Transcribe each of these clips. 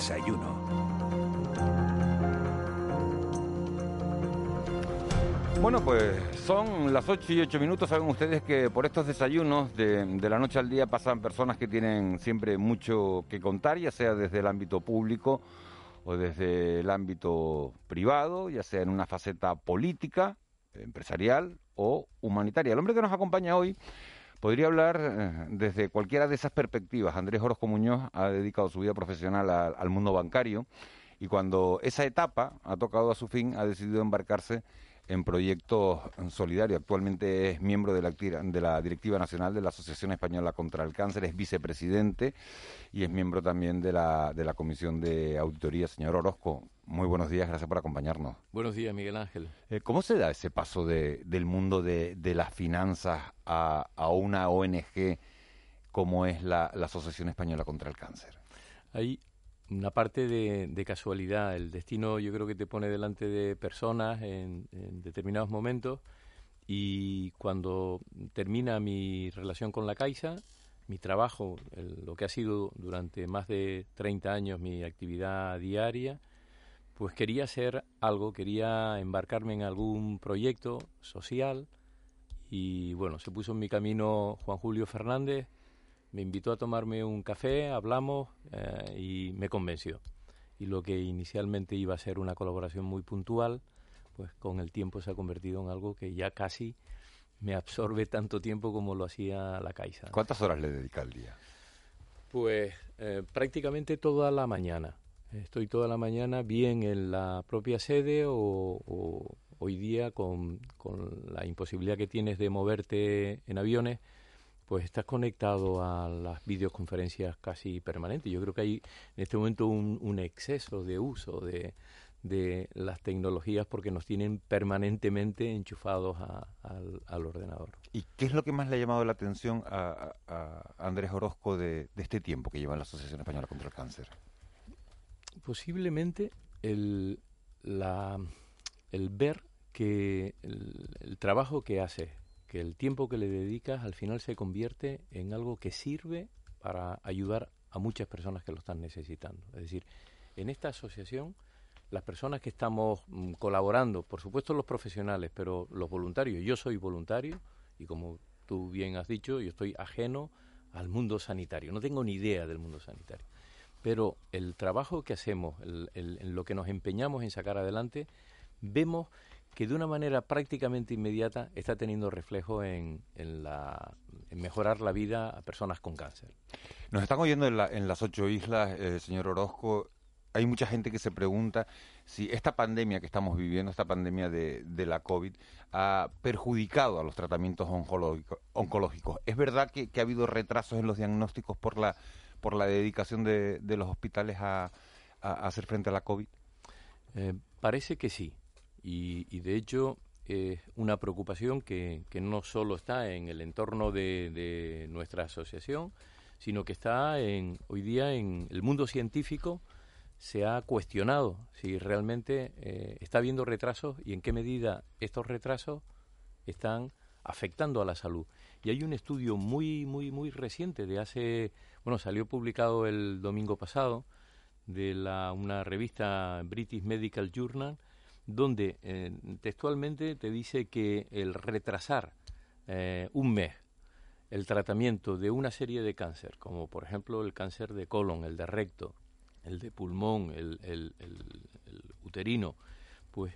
desayuno. Bueno, pues son las 8 y 8 minutos. Saben ustedes que por estos desayunos de, de, la noche al día pasan personas que tienen siempre mucho que contar, ya sea desde el ámbito público o desde el ámbito privado, ya sea en una faceta política, empresarial o humanitaria. El hombre que nos acompaña hoy podría hablar eh, desde cualquiera de esas perspectivas. Andrés Orozco Muñoz ha dedicado su vida profesional al mundo bancario y cuando esa etapa ha tocado a su fin, ha decidido embarcarse en proyectos solidarios. Actualmente es miembro de la, de la, Directiva Nacional de la Asociación Española contra el Cáncer, es vicepresidente y es miembro también de la, de la Comisión de Auditoría. Señor Orozco, muy buenos días, gracias por acompañarnos. Buenos días, Miguel Ángel. Eh, ¿Cómo se da ese paso de, del mundo de, de las finanzas a, a, una ONG como es la, la Asociación Española contra el Cáncer? Hay una parte de, casualidad. El destino yo creo que te pone delante de personas en, determinados momentos y cuando termina mi relación con la Caixa, mi trabajo, lo que ha sido durante más de 30 años mi actividad diaria, pues quería hacer algo, quería embarcarme en algún proyecto social y bueno, se puso en mi camino Juan Julio Fernández, me invitó a tomarme un café, hablamos eh, y me convenció. Y lo que inicialmente iba a ser una colaboración muy puntual, pues con el tiempo se ha convertido en algo que ya casi me absorbe tanto tiempo como lo hacía la Caixa. ¿Cuántas horas le dedica al día? Pues eh, prácticamente toda la mañana. Estoy toda la mañana bien en la propia sede o, o hoy día con, con la imposibilidad que tienes de moverte en aviones, pues estás conectado a las videoconferencias casi permanentes. Yo creo que hay en este momento un, un exceso de uso de, de, las tecnologías porque nos tienen permanentemente enchufados a, al ordenador. ¿Y qué es lo que más le ha llamado la atención a, a Andrés Orozco de, de, este tiempo que lleva en la Asociación Española contra el Cáncer? Posiblemente el, la, el ver que el, el trabajo que hace que el tiempo que le dedicas al final se convierte en algo que sirve para ayudar a muchas personas que lo están necesitando. Es decir, en esta asociación, las personas que estamos mm, colaborando, por supuesto los profesionales, pero los voluntarios, yo soy voluntario y como tú bien has dicho, yo estoy ajeno al mundo sanitario, no tengo ni idea del mundo sanitario. Pero el trabajo que hacemos, el, en lo que nos empeñamos en sacar adelante, vemos que de una manera prácticamente inmediata está teniendo reflejo en, en, la, en mejorar la vida a personas con cáncer. Nos están oyendo en, la, en las ocho islas, eh, señor Orozco. Hay mucha gente que se pregunta si esta pandemia que estamos viviendo, esta pandemia de, de la COVID, ha perjudicado a los tratamientos oncológicos. ¿Es verdad que, que, ha habido retrasos en los diagnósticos por la, por la dedicación de, de los hospitales a, a, a, hacer frente a la COVID? Eh, parece que sí. Y, y de hecho es una preocupación que, que, no solo está en el entorno de, de, nuestra asociación, sino que está en, hoy día en el mundo científico. Se ha cuestionado si realmente eh, está habiendo retrasos y en qué medida estos retrasos están afectando a la salud. Y hay un estudio muy, muy, muy reciente de hace, bueno, salió publicado el domingo pasado de la, una revista British Medical Journal, donde eh, textualmente te dice que el retrasar eh, un mes el tratamiento de una serie de cáncer, como por ejemplo el cáncer de colon, el de recto, el de pulmón, el, uterino, pues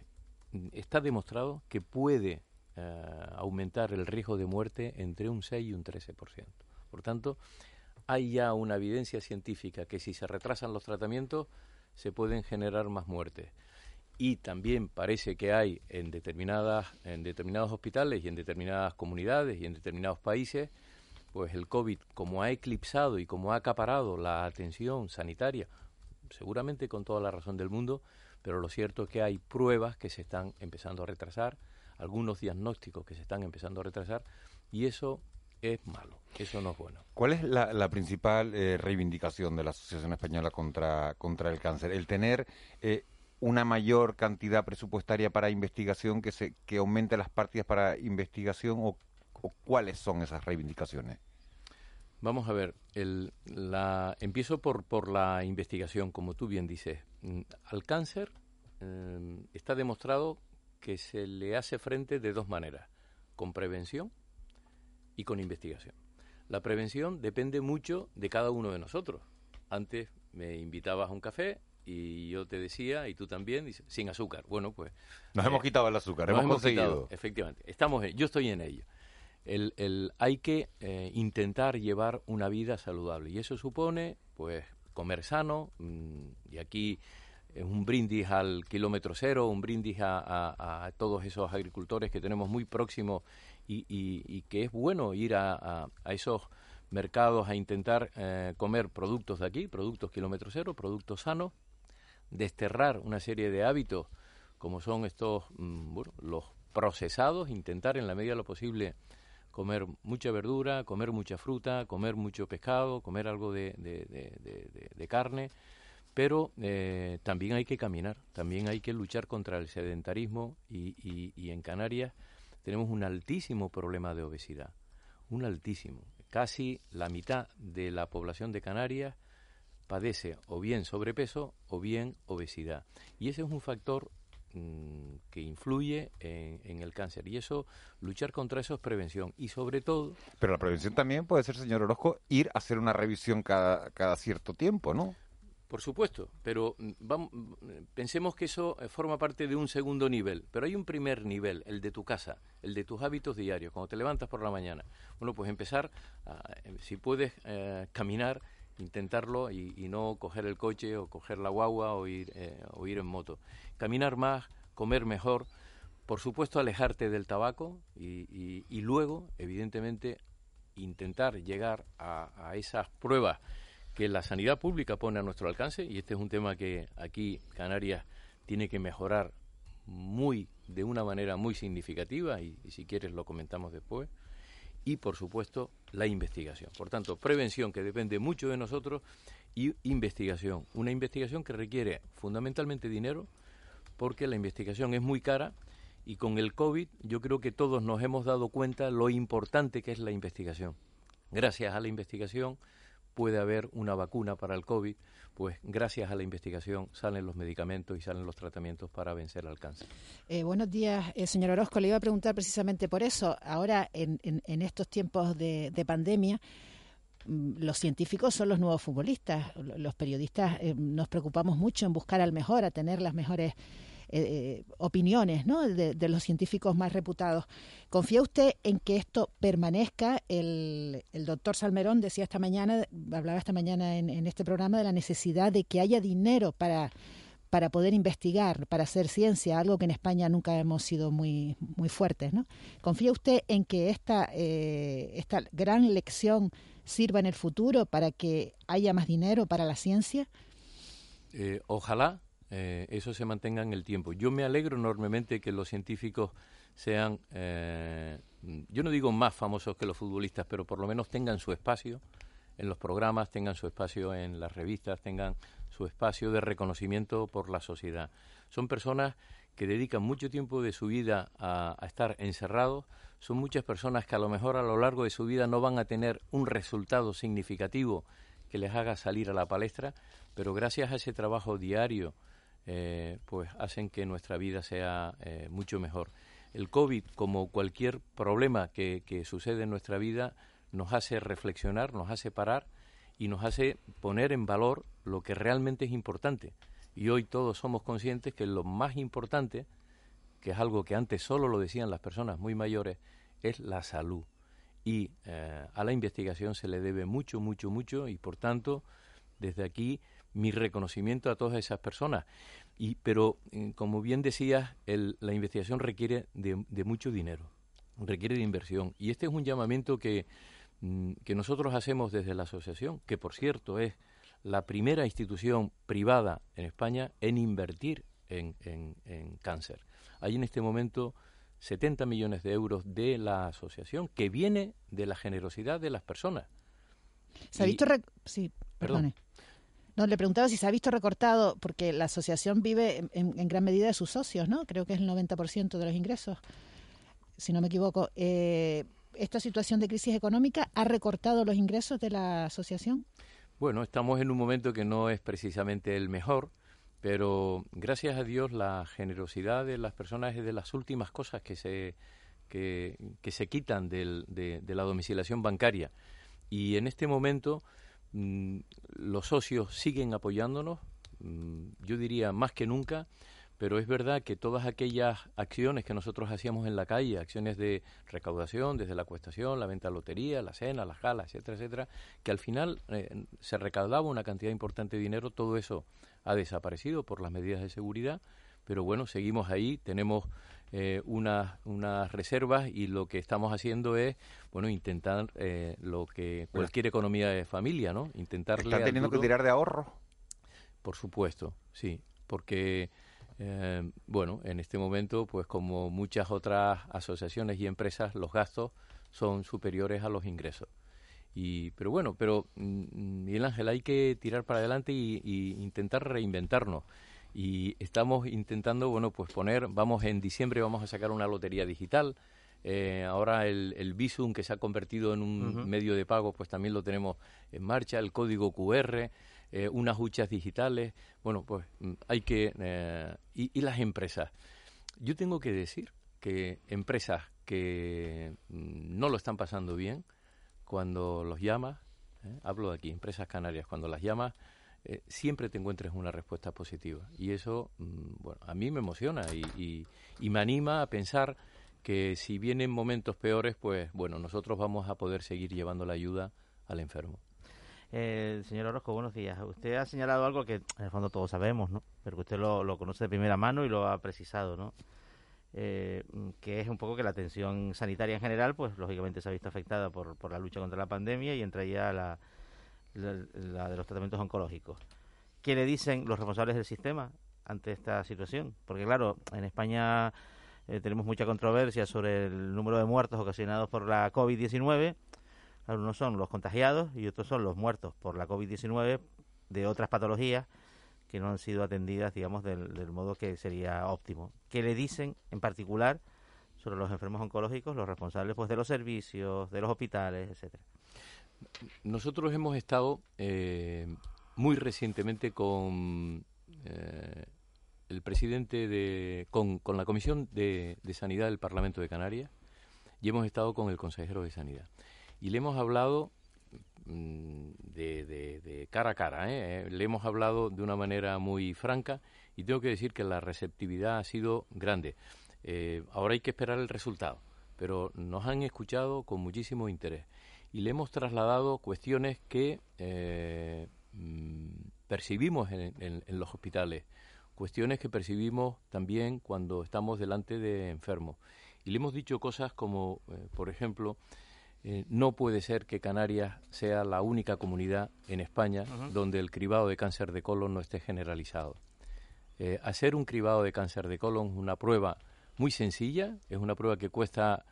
está demostrado que puede eh, aumentar el riesgo de muerte entre un 6 y un 13%. Por tanto, hay ya una evidencia científica que si se retrasan los tratamientos se pueden generar más muertes y también parece que hay en determinadas en determinados hospitales y en determinadas comunidades y en determinados países pues el COVID como ha eclipsado y como ha acaparado la atención sanitaria seguramente con toda la razón del mundo pero lo cierto es que hay pruebas que se están empezando a retrasar algunos diagnósticos que se están empezando a retrasar y eso es malo, eso no es bueno. ¿Cuál es la, la principal eh, reivindicación de la Asociación Española contra, contra el Cáncer? El tener eh, una mayor cantidad presupuestaria para investigación, que, se, que aumente las partidas para investigación o, cuáles son esas reivindicaciones? Vamos a ver, el, la, empiezo por, por la investigación, como tú bien dices. Mm, al cáncer eh, está demostrado que se le hace frente de dos maneras, con prevención y con investigación. La prevención depende mucho de cada uno de nosotros. Antes me invitabas a un café y yo te decía, y tú también, sin azúcar. Bueno, pues... Nos hemos eh, quitado el azúcar, hemos, conseguido. efectivamente, estamos yo estoy en ello. El, el, hay que eh, intentar llevar una vida saludable y eso supone, pues, comer sano, mm, y aquí es un brindis al kilómetro cero, un brindis a, a, todos esos agricultores que tenemos muy próximos y, y, que es bueno ir a, a esos mercados a intentar eh, comer productos de aquí, productos kilómetro cero, productos sanos, desterrar una serie de hábitos como son estos, mm, bueno, los procesados, intentar en la medida de lo posible comer mucha verdura, comer mucha fruta, comer mucho pescado, comer algo de, de, carne, pero eh, también hay que caminar, también hay que luchar contra el sedentarismo y, y en Canarias tenemos un altísimo problema de obesidad, un altísimo. Casi la mitad de la población de Canarias padece o bien sobrepeso o bien obesidad. Y ese es un factor mm, que influye en, el cáncer. Y eso, luchar contra eso es prevención. Y sobre todo... Pero la prevención también puede ser, señor Orozco, ir a hacer una revisión cada, cada cierto tiempo, ¿no? Por supuesto, pero mm, vamos, pensemos que eso eh, forma parte de un segundo nivel, pero hay un primer nivel, el de tu casa, el de tus hábitos diarios, cuando te levantas por la mañana. Bueno, pues empezar, eh, si puedes eh, caminar, intentarlo y, no coger el coche o coger la guagua o ir, o ir en moto. Caminar más, comer mejor, por supuesto alejarte del tabaco y, y, luego, evidentemente, intentar llegar a, a esas pruebas que la sanidad pública pone a nuestro alcance y este es un tema que aquí Canarias tiene que mejorar muy de una manera muy significativa y, si quieres lo comentamos después y por supuesto la investigación. Por tanto, prevención que depende mucho de nosotros y investigación, una investigación que requiere fundamentalmente dinero porque la investigación es muy cara y con el COVID yo creo que todos nos hemos dado cuenta lo importante que es la investigación. Gracias a la investigación puede haber una vacuna para el COVID, pues gracias a la investigación salen los medicamentos y salen los tratamientos para vencer al cáncer. Eh, buenos días, eh, señor Orozco. Le iba a preguntar precisamente por eso. Ahora, en, en, estos tiempos de, pandemia, mm, los científicos son los nuevos futbolistas. Los periodistas eh, nos preocupamos mucho en buscar al mejor, a tener las mejores eh, opiniones ¿no? de, los científicos más reputados. ¿Confía usted en que esto permanezca? El, doctor Salmerón decía esta mañana, hablaba esta mañana en, este programa de la necesidad de que haya dinero para para poder investigar, para hacer ciencia, algo que en España nunca hemos sido muy, muy fuertes. ¿no? ¿Confía usted en que esta, eh, esta gran lección sirva en el futuro para que haya más dinero para la ciencia? Eh, ojalá, eh, eso se mantenga en el tiempo. Yo me alegro enormemente que los científicos sean, eh, yo no digo más famosos que los futbolistas, pero por lo menos tengan su espacio en los programas, tengan su espacio en las revistas, tengan su espacio de reconocimiento por la sociedad. Son personas que dedican mucho tiempo de su vida a, a, estar encerrados, son muchas personas que a lo mejor a lo largo de su vida no van a tener un resultado significativo que les haga salir a la palestra, pero gracias a ese trabajo diario, eh, pues hacen que nuestra vida sea eh, mucho mejor. El COVID, como cualquier problema que, sucede en nuestra vida, nos hace reflexionar, nos hace parar y nos hace poner en valor lo que realmente es importante. Y hoy todos somos conscientes que lo más importante, que es algo que antes solo lo decían las personas muy mayores, es la salud. Y eh, a la investigación se le debe mucho, mucho, mucho y por tanto, desde aquí mi reconocimiento a todas esas personas. Y, pero, eh, como bien decías, la investigación requiere de, mucho dinero, requiere de inversión. Y este es un llamamiento que, mm, que nosotros hacemos desde la asociación, que por cierto es la primera institución privada en España en invertir en, en, cáncer. Hay en este momento 70 millones de euros de la asociación que viene de la generosidad de las personas. ¿Se ha visto? Sí, perdone. No, le preguntaba si se ha visto recortado, porque la asociación vive en, gran medida de sus socios, ¿no? Creo que es el 90% de los ingresos, si no me equivoco. Eh, esta situación de crisis económica ha recortado los ingresos de la asociación? Bueno, estamos en un momento que no es precisamente el mejor, pero gracias a Dios la generosidad de las personas es de las últimas cosas que se, que, se quitan de, la domiciliación bancaria. Y en este momento los socios siguen apoyándonos, mm, yo diría más que nunca, pero es verdad que todas aquellas acciones que nosotros hacíamos en la calle, acciones de recaudación, desde la acuestación, la venta de lotería, la cena, las galas, etcétera, etcétera, que al final eh, se recaudaba una cantidad importante de dinero, todo eso ha desaparecido por las medidas de seguridad, pero bueno, seguimos ahí, tenemos eh, unas, unas reservas y lo que estamos haciendo es, bueno, intentar eh, lo que cualquier economía de familia, ¿no? Intentar... ¿Están teniendo que tirar de ahorro? Por supuesto, sí, porque eh, bueno, en este momento, pues como muchas otras asociaciones y empresas, los gastos son superiores a los ingresos. Y, pero bueno, pero mm, Miguel Ángel, hay que tirar para adelante y, intentar reinventarnos. Y estamos intentando, bueno, pues poner, vamos en diciembre, vamos a sacar una lotería digital. Eh, ahora el, el, Visum, que se ha convertido en un medio de pago, pues también lo tenemos en marcha, el código QR. Eh, unas huchas digitales. Bueno, pues mm, hay que... Eh, y, las empresas. Yo tengo que decir que empresas que mm, no lo están pasando bien, cuando los llamas, eh, hablo de aquí, empresas canarias, cuando las llamas, siempre te encuentres una respuesta positiva. Y eso, mm, bueno, a mí me emociona y, y, me anima a pensar que si vienen momentos peores, pues bueno, nosotros vamos a poder seguir llevando la ayuda al enfermo. Eh, señor Orozco, buenos días. Usted ha señalado algo que en el fondo todos sabemos, ¿no? Pero que usted lo, conoce de primera mano y lo ha precisado, ¿no? Eh, que es un poco que la atención sanitaria en general, pues lógicamente se ha visto afectada por, por la lucha contra la pandemia y entre ya la, la, de los tratamientos oncológicos. ¿Qué le dicen los responsables del sistema ante esta situación? Porque claro, en España eh, tenemos mucha controversia sobre el número de muertos ocasionados por la COVID-19 unos son los contagiados y otros son los muertos por la COVID-19 de otras patologías que no han sido atendidas, digamos, del, modo que sería óptimo. ¿Qué le dicen en particular sobre los enfermos oncológicos, los responsables pues de los servicios, de los hospitales, etcétera? Nosotros hemos estado eh, muy recientemente con eh, el presidente de, con, la Comisión de, de Sanidad del Parlamento de Canarias y hemos estado con el consejero de Sanidad y le hemos hablado mm, de, cara a cara, ¿eh? le hemos hablado de una manera muy franca y tengo que decir que la receptividad ha sido grande. Eh, ahora hay que esperar el resultado, pero nos han escuchado con muchísimo interés y le hemos trasladado cuestiones que eh, mm, percibimos en, los hospitales, cuestiones que percibimos también cuando estamos delante de enfermos. Y le hemos dicho cosas como, por ejemplo, eh, no puede ser que Canarias sea la única comunidad en España donde el cribado de cáncer de colon no esté generalizado. Eh, hacer un cribado de cáncer de colon es una prueba muy sencilla, es una prueba que cuesta...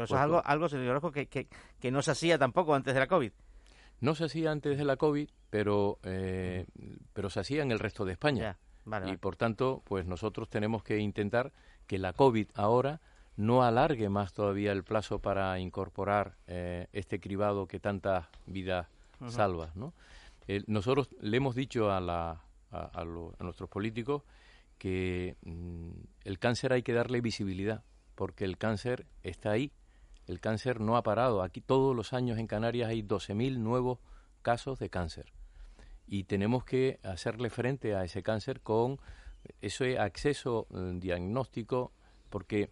Pero eso es algo, algo señor que, que, no se hacía tampoco antes de la COVID. No se hacía antes de la COVID, pero, eh, pero se hacía en el resto de España. y por tanto, pues nosotros tenemos que intentar que la COVID ahora no alargue más todavía el plazo para incorporar eh, este cribado que tantas vidas salva. ¿no? nosotros le hemos dicho a, la, a, nuestros políticos que mm, el cáncer hay que darle visibilidad, porque el cáncer está ahí, el cáncer no ha parado. Aquí todos los años en Canarias hay 12.000 nuevos casos de cáncer y tenemos que hacerle frente a ese cáncer con ese acceso mm, diagnóstico, porque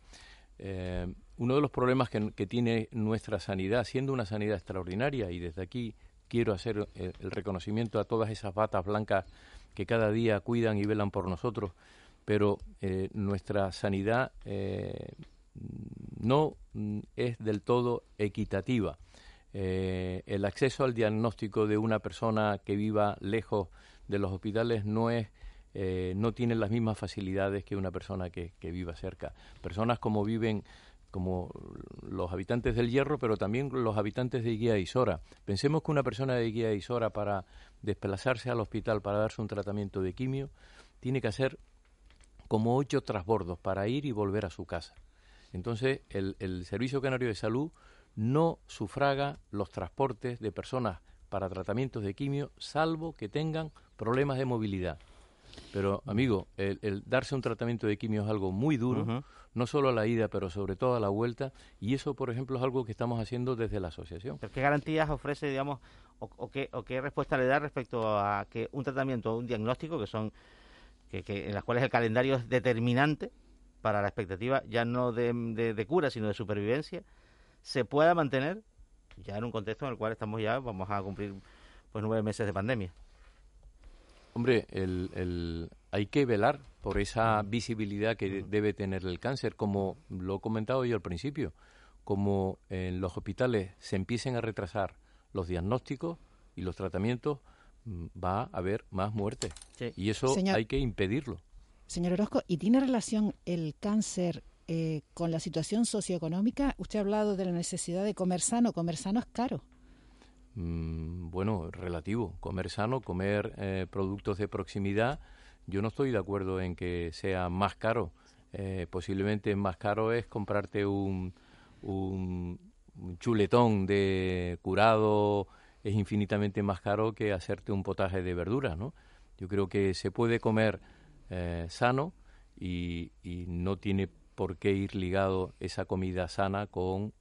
eh, uno de los problemas que, tiene nuestra sanidad, siendo una sanidad extraordinaria, y desde aquí quiero hacer eh, el, reconocimiento a todas esas batas blancas que cada día cuidan y velan por nosotros, pero eh, nuestra sanidad no mm, es del todo equitativa. el acceso al diagnóstico de una persona que viva lejos de los hospitales no es eh, no tienen las mismas facilidades que una persona que, viva cerca. Personas como viven como los habitantes del Hierro, pero también los habitantes de Guía Isora. Pensemos que una persona de Guía Isora para desplazarse al hospital para darse un tratamiento de quimio tiene que hacer como ocho trasbordos para ir y volver a su casa. Entonces, el, el Servicio Canario de Salud no sufraga los transportes de personas para tratamientos de quimio, salvo que tengan problemas de movilidad. Pero, amigo, el, darse un tratamiento de quimio es algo muy duro, no solo a la ida, pero sobre todo a la vuelta, y eso, por ejemplo, es algo que estamos haciendo desde la asociación. ¿Qué garantías ofrece, digamos, o, qué, o qué respuesta le da respecto a que un tratamiento o un diagnóstico, que son que, en las cuales el calendario es determinante para la expectativa ya no de, de cura, sino de supervivencia, se pueda mantener ya en un contexto en el cual estamos ya, vamos a cumplir pues nueve meses de pandemia. Hombre, el, hay que velar por esa visibilidad que debe tener el cáncer, como lo he comentado yo al principio, como en los hospitales se empiecen a retrasar los diagnósticos y los tratamientos, mm, va a haber más muertes. Y eso hay que impedirlo. Señor Orozco, ¿y tiene relación el cáncer eh, con la situación socioeconómica? Usted ha hablado de la necesidad de comer sano. Comer sano es caro. Mm, bueno, relativo. Comer sano, comer eh, productos de proximidad. Yo no estoy de acuerdo en que sea más caro. Eh, posiblemente más caro es comprarte un, un, chuletón de curado. Es infinitamente más caro que hacerte un potaje de verduras, ¿no? Yo creo que se puede comer eh, sano y, no tiene por qué ir ligado esa comida sana con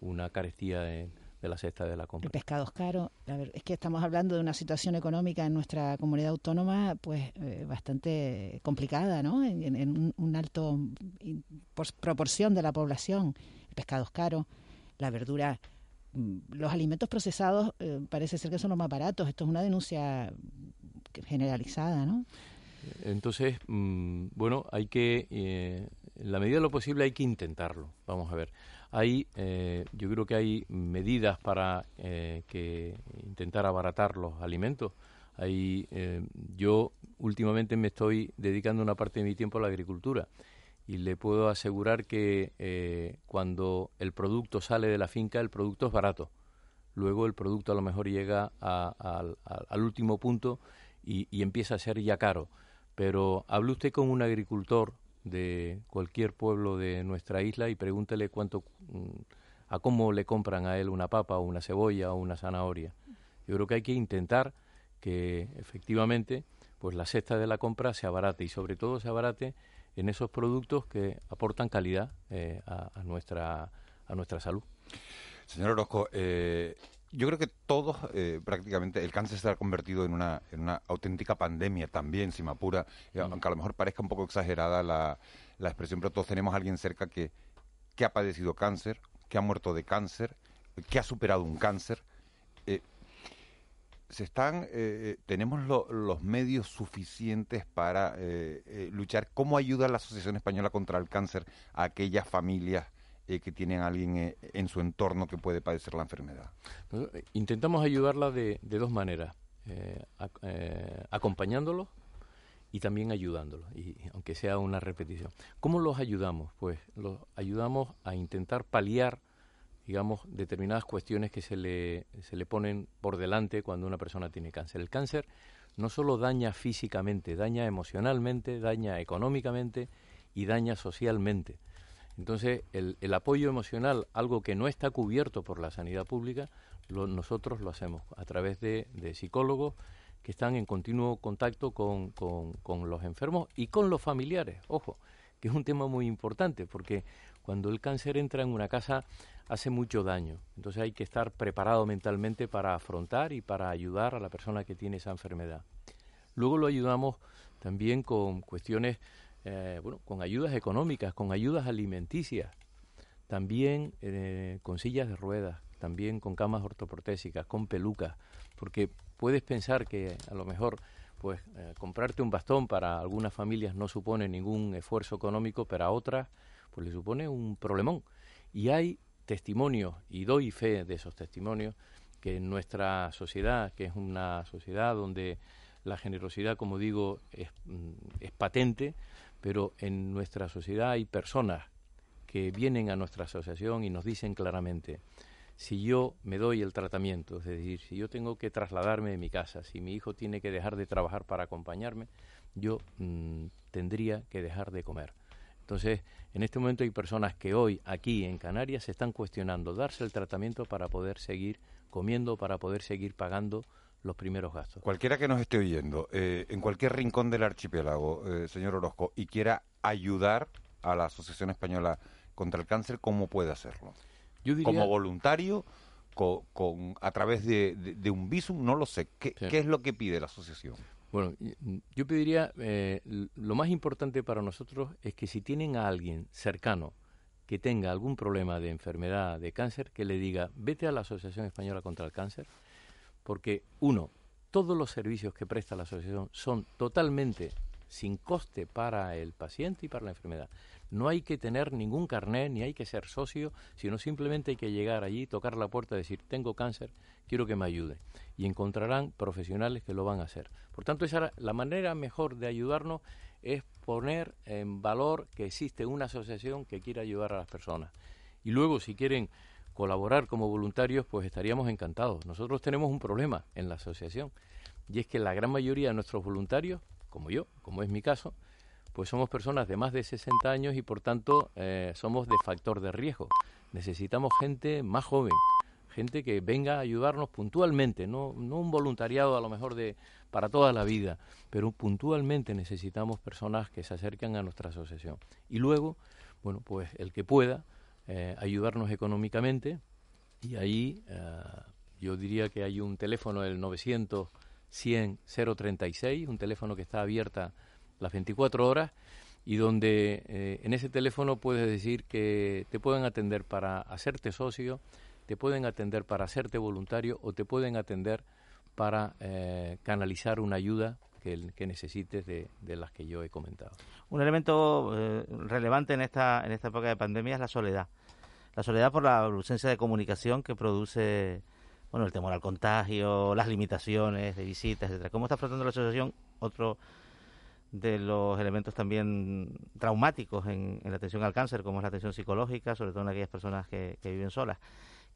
una carestía de de la cesta de la compra. El pescado es caro. es que estamos hablando de una situación económica en nuestra comunidad autónoma pues eh, bastante complicada, ¿no? En, un, alto por proporción de la población. El pescado es caro, la verdura, mm, los alimentos procesados eh, parece ser que son los más baratos. Esto es una denuncia generalizada, ¿no? Entonces, mm, bueno, hay que, eh, en la medida de lo posible, hay que intentarlo. Vamos a ver. Hay, eh, yo creo que hay medidas para eh, que intentar abaratar los alimentos. Hay, eh, yo últimamente me estoy dedicando una parte de mi tiempo a la agricultura y le puedo asegurar que cuando el producto sale de la finca, el producto es barato. Luego el producto a lo mejor llega al último punto y empieza a ser ya caro. Pero hable usted con un agricultor de cualquier pueblo de nuestra isla y pregúntele cuánto mm, a cómo le compran a él una papa o una cebolla o una zanahoria. Yo creo que hay que intentar que efectivamente pues la cesta de la compra se abarate y sobre todo se abarate en esos productos que aportan calidad eh, a, nuestra a nuestra salud. Señor Orozco, eh, yo creo que todos, eh, prácticamente, el cáncer se ha convertido en una, en una auténtica pandemia también, si me apura, eh, mm. aunque a lo mejor parezca un poco exagerada la, la expresión, pero todos tenemos a alguien cerca que, que ha padecido cáncer, que ha muerto de cáncer, que ha superado un cáncer. Eh, se están, tenemos los medios suficientes para luchar. ¿Cómo ayuda la Asociación Española contra el Cáncer a aquellas familias eh, que tienen alguien eh, en su entorno que puede padecer la enfermedad? Eh, intentamos ayudarla de, dos maneras, acompañándolos y también ayudándolos, y, aunque sea una repetición. ¿Cómo los ayudamos? Pues los ayudamos a intentar paliar digamos, determinadas cuestiones que se le, se le ponen por delante cuando una persona tiene cáncer. El cáncer no solo daña físicamente, daña emocionalmente, daña económicamente y daña socialmente. Entonces, el, el, apoyo emocional, algo que no está cubierto por la sanidad pública, nosotros lo hacemos a través de, psicólogos que están en continuo contacto con, con, los enfermos y con los familiares. Ojo, que es un tema muy importante porque cuando el cáncer entra en una casa hace mucho daño. Entonces hay que estar preparado mentalmente para afrontar y para ayudar a la persona que tiene esa enfermedad. Luego lo ayudamos también con cuestiones eh, bueno, con ayudas económicas, con ayudas alimenticias, también eh, con sillas de ruedas, también con camas ortoprotésicas, con pelucas, porque puedes pensar que a lo mejor pues eh, comprarte un bastón para algunas familias no supone ningún esfuerzo económico, pero a otras pues le supone un problemón. Y hay testimonios, y doy fe de esos testimonios, que en nuestra sociedad, que es una sociedad donde la generosidad, como digo, es, mm, es patente, pero en nuestra sociedad hay personas que vienen a nuestra asociación y nos dicen claramente, si yo me doy el tratamiento, es decir, si yo tengo que trasladarme de mi casa, si mi hijo tiene que dejar de trabajar para acompañarme, yo mm, tendría que dejar de comer. Entonces, en este momento hay personas que hoy aquí en Canarias se están cuestionando darse el tratamiento para poder seguir comiendo, para poder seguir pagando los primeros gastos. Cualquiera que nos esté oyendo, eh, en cualquier rincón del archipiélago, eh, señor Orozco, y quiera ayudar a la Asociación Española contra el Cáncer, ¿cómo puede hacerlo? Como voluntario, con, a través de, un visum, no lo sé. ¿Qué, ¿Qué es lo que pide la asociación? Bueno, yo pediría, eh, lo más importante para nosotros es que si tienen a alguien cercano que tenga algún problema de enfermedad, de cáncer, que le diga, vete a la Asociación Española contra el Cáncer, porque uno, todos los servicios que presta la asociación son totalmente sin coste para el paciente y para la enfermedad. No hay que tener ningún carné, ni hay que ser socio, sino simplemente hay que llegar allí, tocar la puerta y decir, tengo cáncer, quiero que me ayude. Y encontrarán profesionales que lo van a hacer. Por tanto, esa, la manera mejor de ayudarnos es poner en valor que existe una asociación que quiere ayudar a las personas. Y luego, si quieren colaborar como voluntarios, pues estaríamos encantados. Nosotros tenemos un problema en la asociación, y es que la gran mayoría de nuestros voluntarios, como yo, como es mi caso, pues somos personas de más de 60 años y por tanto eh, somos de factor de riesgo. Necesitamos gente más joven, gente que venga a ayudarnos puntualmente, no, no un voluntariado a lo mejor de para toda la vida, pero puntualmente necesitamos personas que se acerquen a nuestra asociación. Y luego, bueno, pues el que pueda eh, ayudarnos económicamente, y ahí eh, yo diría que hay un teléfono, el 900 100 036, un teléfono que está abierta las 24 horas y donde eh, en ese teléfono puedes decir que te pueden atender para hacerte socio, te pueden atender para hacerte voluntario o te pueden atender para canalizar una ayuda que, necesites de, las que yo he comentado. Un elemento eh, relevante en esta, en esta época de pandemia es la soledad. La soledad por la ausencia de comunicación que produce bueno, el temor al contagio, las limitaciones de visitas, etcétera. ¿Cómo está afrontando la asociación otro de los elementos también traumáticos en, la atención al cáncer, como es la atención psicológica, sobre todo en aquellas personas que, viven solas,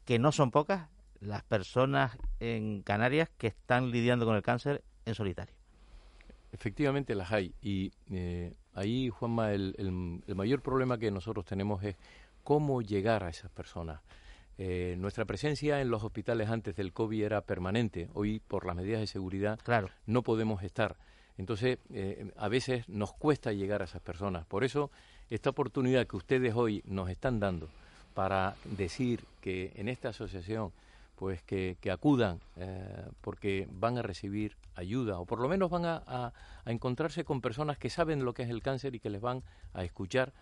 que no son pocas las personas en Canarias que están lidiando con el cáncer en solitario. Efectivamente las hay y eh, ahí, Juanma, el, el, mayor problema que nosotros tenemos es cómo llegar a esas personas. Eh, nuestra presencia en los hospitales antes del COVID era permanente. Hoy, por las medidas de seguridad, claro. no podemos estar. Entonces, eh, a veces nos cuesta llegar a esas personas. Por eso, esta oportunidad que ustedes hoy nos están dando para decir que en esta asociación, pues que, acudan, eh, porque van a recibir ayuda, o por lo menos van a, encontrarse con personas que saben lo que es el cáncer y que les van a escuchar,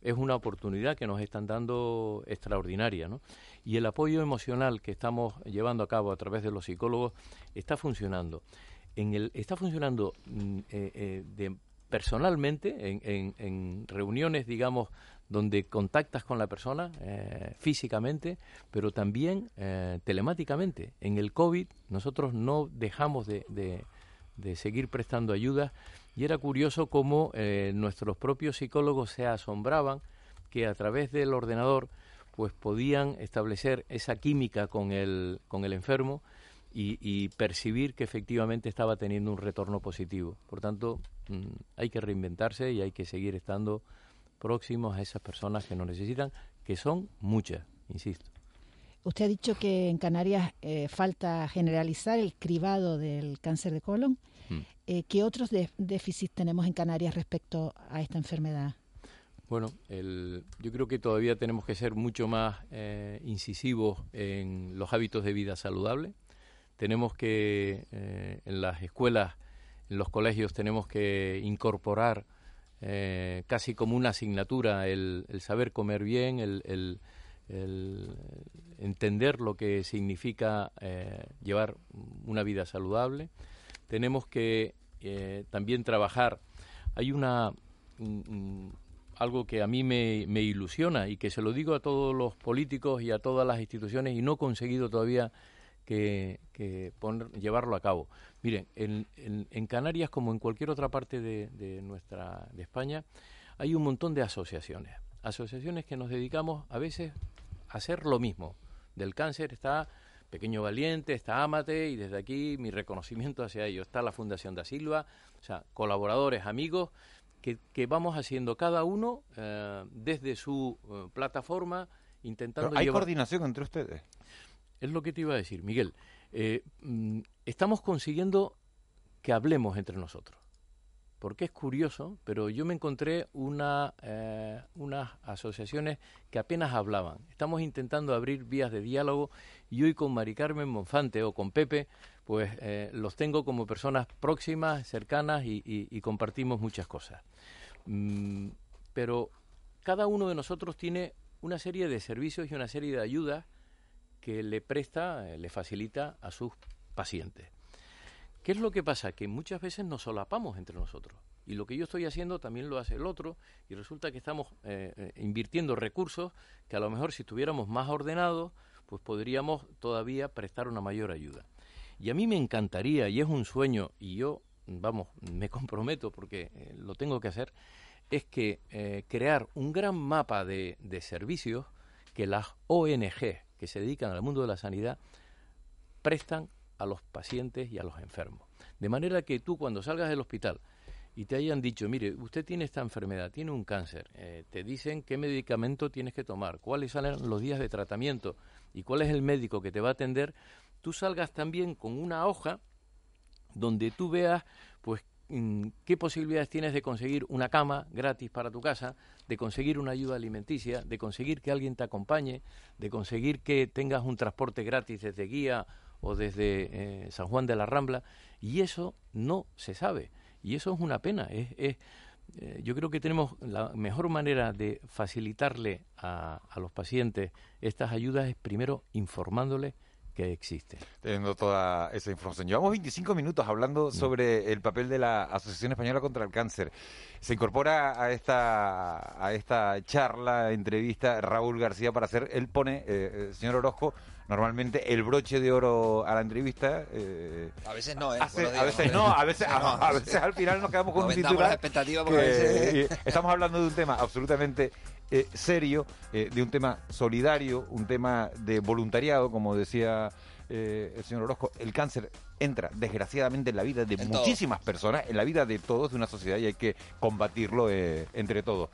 es una oportunidad que nos están dando extraordinaria. ¿no? Y el apoyo emocional que estamos llevando a cabo a través de los psicólogos está funcionando el, está funcionando mm, eh, eh, de, personalmente en, reuniones, digamos, donde contactas con la persona eh, físicamente, pero también telemáticamente. En el COVID nosotros no dejamos de, de seguir prestando ayuda y era curioso cómo nuestros propios psicólogos se asombraban que a través del ordenador pues podían establecer esa química con el, con el enfermo y, percibir que efectivamente estaba teniendo un retorno positivo. Por tanto, mm, hay que reinventarse y hay que seguir estando próximos a esas personas que nos necesitan, que son muchas, insisto. Usted ha dicho que en Canarias eh, falta generalizar el cribado del cáncer de colon. Hmm. Eh, ¿Qué otros déficits tenemos en Canarias respecto a esta enfermedad? Bueno, yo creo que todavía tenemos que ser mucho más eh, incisivos en los hábitos de vida saludable tenemos que, en las escuelas, en los colegios, tenemos que incorporar eh, casi como una asignatura el, saber comer bien, el, entender lo que significa eh, llevar una vida saludable. Tenemos que también trabajar. Hay una algo que a mí me, me, ilusiona y que se lo digo a todos los políticos y a todas las instituciones y no he conseguido todavía que, poner, llevarlo a cabo. Miren, en, en, Canarias, como en cualquier otra parte de, nuestra, de España, hay un montón de asociaciones. Asociaciones que nos dedicamos a veces a hacer lo mismo. Del cáncer está Pequeño Valiente, está Amate, y desde aquí mi reconocimiento hacia ellos. Está la Fundación da Silva, o sea, colaboradores, amigos, que, vamos haciendo cada uno eh, desde su eh, plataforma, intentando... ¿Hay coordinación entre ustedes? Es lo que te iba a decir, Miguel. Eh, mm, estamos consiguiendo que hablemos entre nosotros. Porque es curioso, pero yo me encontré una, unas asociaciones que apenas hablaban. Estamos intentando abrir vías de diálogo y hoy con Mari Carmen Monfante o con Pepe pues eh, los tengo como personas próximas, cercanas y, compartimos muchas cosas. Mm, pero cada uno de nosotros tiene una serie de servicios y una serie de ayudas que le presta, eh, le facilita a sus pacientes. ¿Qué es lo que pasa? Que muchas veces nos solapamos entre nosotros. Y lo que yo estoy haciendo también lo hace el otro. Y resulta que estamos eh, invirtiendo recursos que a lo mejor si estuviéramos más ordenados, pues podríamos todavía prestar una mayor ayuda. Y a mí me encantaría, y es un sueño, y yo, vamos, me comprometo porque eh, lo tengo que hacer, es que eh, crear un gran mapa de servicios que las ONG que se dedican al mundo de la sanidad prestan a los pacientes y a los enfermos. De manera que tú cuando salgas del hospital y te hayan dicho, mire, usted tiene esta enfermedad, tiene un cáncer, eh, te dicen qué medicamento tienes que tomar, cuáles son los días de tratamiento y cuál es el médico que te va a atender, tú salgas también con una hoja donde tú veas pues qué posibilidades tienes de conseguir una cama gratis para tu casa, de conseguir una ayuda alimenticia, de conseguir que alguien te acompañe, de conseguir que tengas un transporte gratis desde Guía o desde eh, San Juan de la Rambla, y eso no se sabe, y eso es una pena. Eh, yo creo que tenemos la mejor manera de facilitarle a, a los pacientes estas ayudas es primero informándoles que existe. Teniendo toda esa información. Llevamos 25 minutos hablando mm. sobre el papel de la Asociación Española contra el Cáncer. Se incorpora a esta, a esta charla, entrevista, Raúl García para hacer, él pone, eh, eh señor Orozco, normalmente el broche de oro a la entrevista. Eh, a veces no, ¿eh? a veces no, a veces, a, veces al final nos quedamos con un titular. Estamos hablando de un tema absolutamente eh, serio, eh, de un tema solidario, un tema de voluntariado, como decía eh, el señor Orozco. El cáncer entra desgraciadamente en la vida de muchísimas personas, en la vida de todos, de una sociedad, y hay que combatirlo entre todos.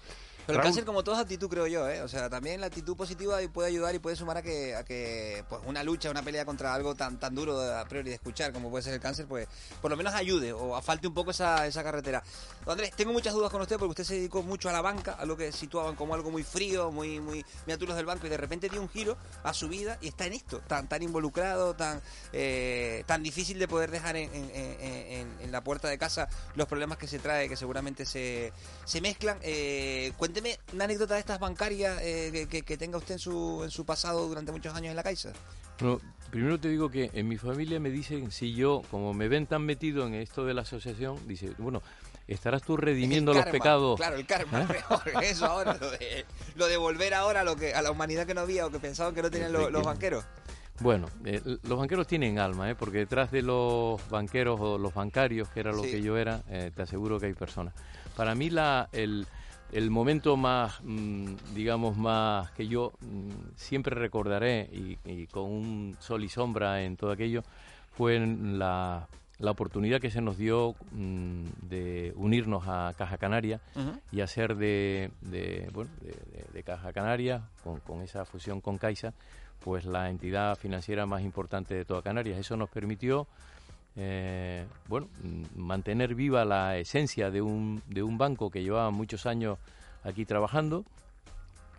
Pero el cáncer, como toda actitud, creo yo, ¿eh? O sea, también la actitud positiva puede ayudar y puede sumar a que, a que pues una lucha, una pelea contra algo tan, tan duro a priori de escuchar como puede ser el cáncer, pues por lo menos ayude o falte un poco esa, esa carretera. Andrés, tengo muchas dudas con usted porque usted se dedicó mucho a la banca, a lo que situaban como algo muy frío, muy, muy miniaturas del banco y de repente dio un giro a su vida y está en esto, tan, tan involucrado, tan, eh, tan difícil de poder dejar en, en, en, la puerta de casa los problemas que se trae, que seguramente se, se mezclan. Eh, cuénteme una anécdota de estas bancarias eh, que, tenga usted en su, en su pasado durante muchos años en la Caixa. Bueno, primero te digo que en mi familia me dicen, si yo, como me ven tan metido en esto de la asociación, dice, bueno, estarás tú redimiendo los pecados. Claro, el karma, ¿Eh? eso ahora, lo de, volver ahora a, lo que, a la humanidad que no había o que pensaban que no tenían los, banqueros. Bueno, eh, los banqueros tienen alma, ¿eh? porque detrás de los banqueros o los bancarios, que era lo que yo era, te aseguro que hay personas. Para mí la, el, el momento más, mm, digamos, más que yo mm, siempre recordaré y, con un sol y sombra en todo aquello fue la, la oportunidad que se nos dio mm, de unirnos a Caja Canaria y hacer de, de, bueno, de, Caja Canaria, con, con, esa fusión con Caixa, pues la entidad financiera más importante de toda Canarias. Eso nos permitió eh, bueno, mantener viva la esencia de un, de un banco que llevaba muchos años aquí trabajando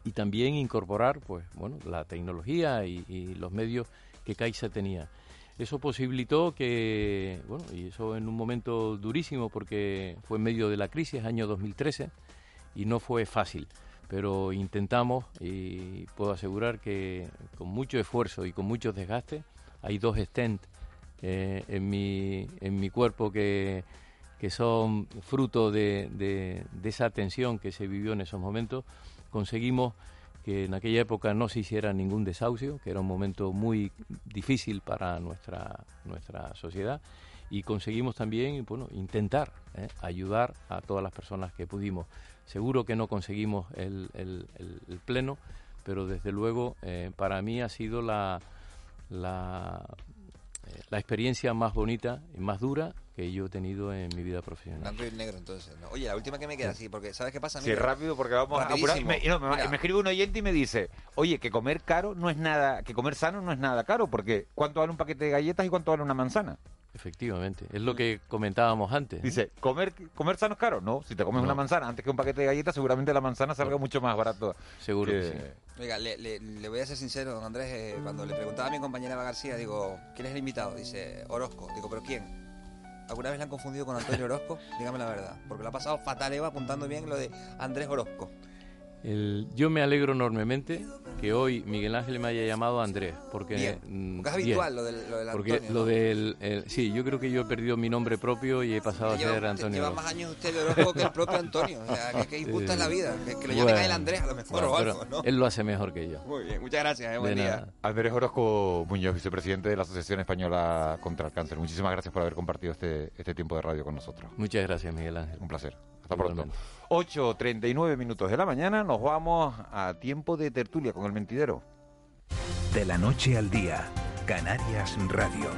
y también incorporar pues bueno la tecnología y, los medios que Caixa tenía. Eso posibilitó que, bueno, y eso en un momento durísimo porque fue en medio de la crisis, año 2013, y no fue fácil, pero intentamos y puedo asegurar que con mucho esfuerzo y con mucho desgaste, hay dos stents eh, en, mi, en mi cuerpo que, que son fruto de, de, esa tensión que se vivió en esos momentos, conseguimos que en aquella época no se hiciera ningún desahucio, que era un momento muy difícil para nuestra, nuestra sociedad, y conseguimos también bueno, intentar eh, ayudar a todas las personas que pudimos. Seguro que no conseguimos el, el, pleno, pero desde luego eh, para mí ha sido la, la, la experiencia más bonita y más dura que yo he tenido en mi vida profesional. Blanco y negro, entonces. ¿no? Oye, la última que me queda así, porque ¿sabes qué pasa? Sí, Mira, rápido porque vamos a apurar. Me, no, me escribe un oyente y me dice, oye, que comer caro no es nada, que comer sano no es nada caro, porque ¿cuánto vale un paquete de galletas y cuánto vale una manzana? Efectivamente, es lo que comentábamos antes. Dice, ¿comer, comer sano es caro? No, si te comes No. una manzana antes que un paquete de galletas, seguramente la manzana salga mucho más barato. Seguro que que- sí. Oiga, le, le- le voy a ser sincero, don Andrés, eh, cuando le preguntaba a mi compañera Eva García, digo, ¿quién es el invitado? Dice, Orozco. Digo, ¿pero quién? ¿Alguna vez la han confundido con Antonio Orozco? Dígame la verdad. Porque lo ha pasado fatal Eva apuntando bien lo de Andrés Orozco. El- yo me alegro enormemente que hoy Miguel Ángel me haya llamado Andrés, porque, Bien. mm, Porque es bien. habitual lo del, lo del Porque Antonio. lo ¿no? del... el- sí, yo creo que yo he perdido mi nombre propio y he pasado a ser Antonio. lleva más años usted de Orozco que el propio Antonio. O sea, que, que injusta es la vida. Que, que lo llamen a él Andrés a lo mejor bueno, o algo, ¿no? Él lo hace mejor que yo. Muy bien, muchas gracias. eh, buen De día. nada. Andrés Orozco Muñoz, vicepresidente de la Asociación Española contra el Cáncer. Muchísimas gracias por haber compartido este, este tiempo de radio con nosotros. Muchas gracias, Miguel Ángel. Un placer. Hasta pronto. Igualmente. 8.39 minutos de la mañana, nos vamos a tiempo de tertulia con el mentidero. De la noche al día, Canarias Radio.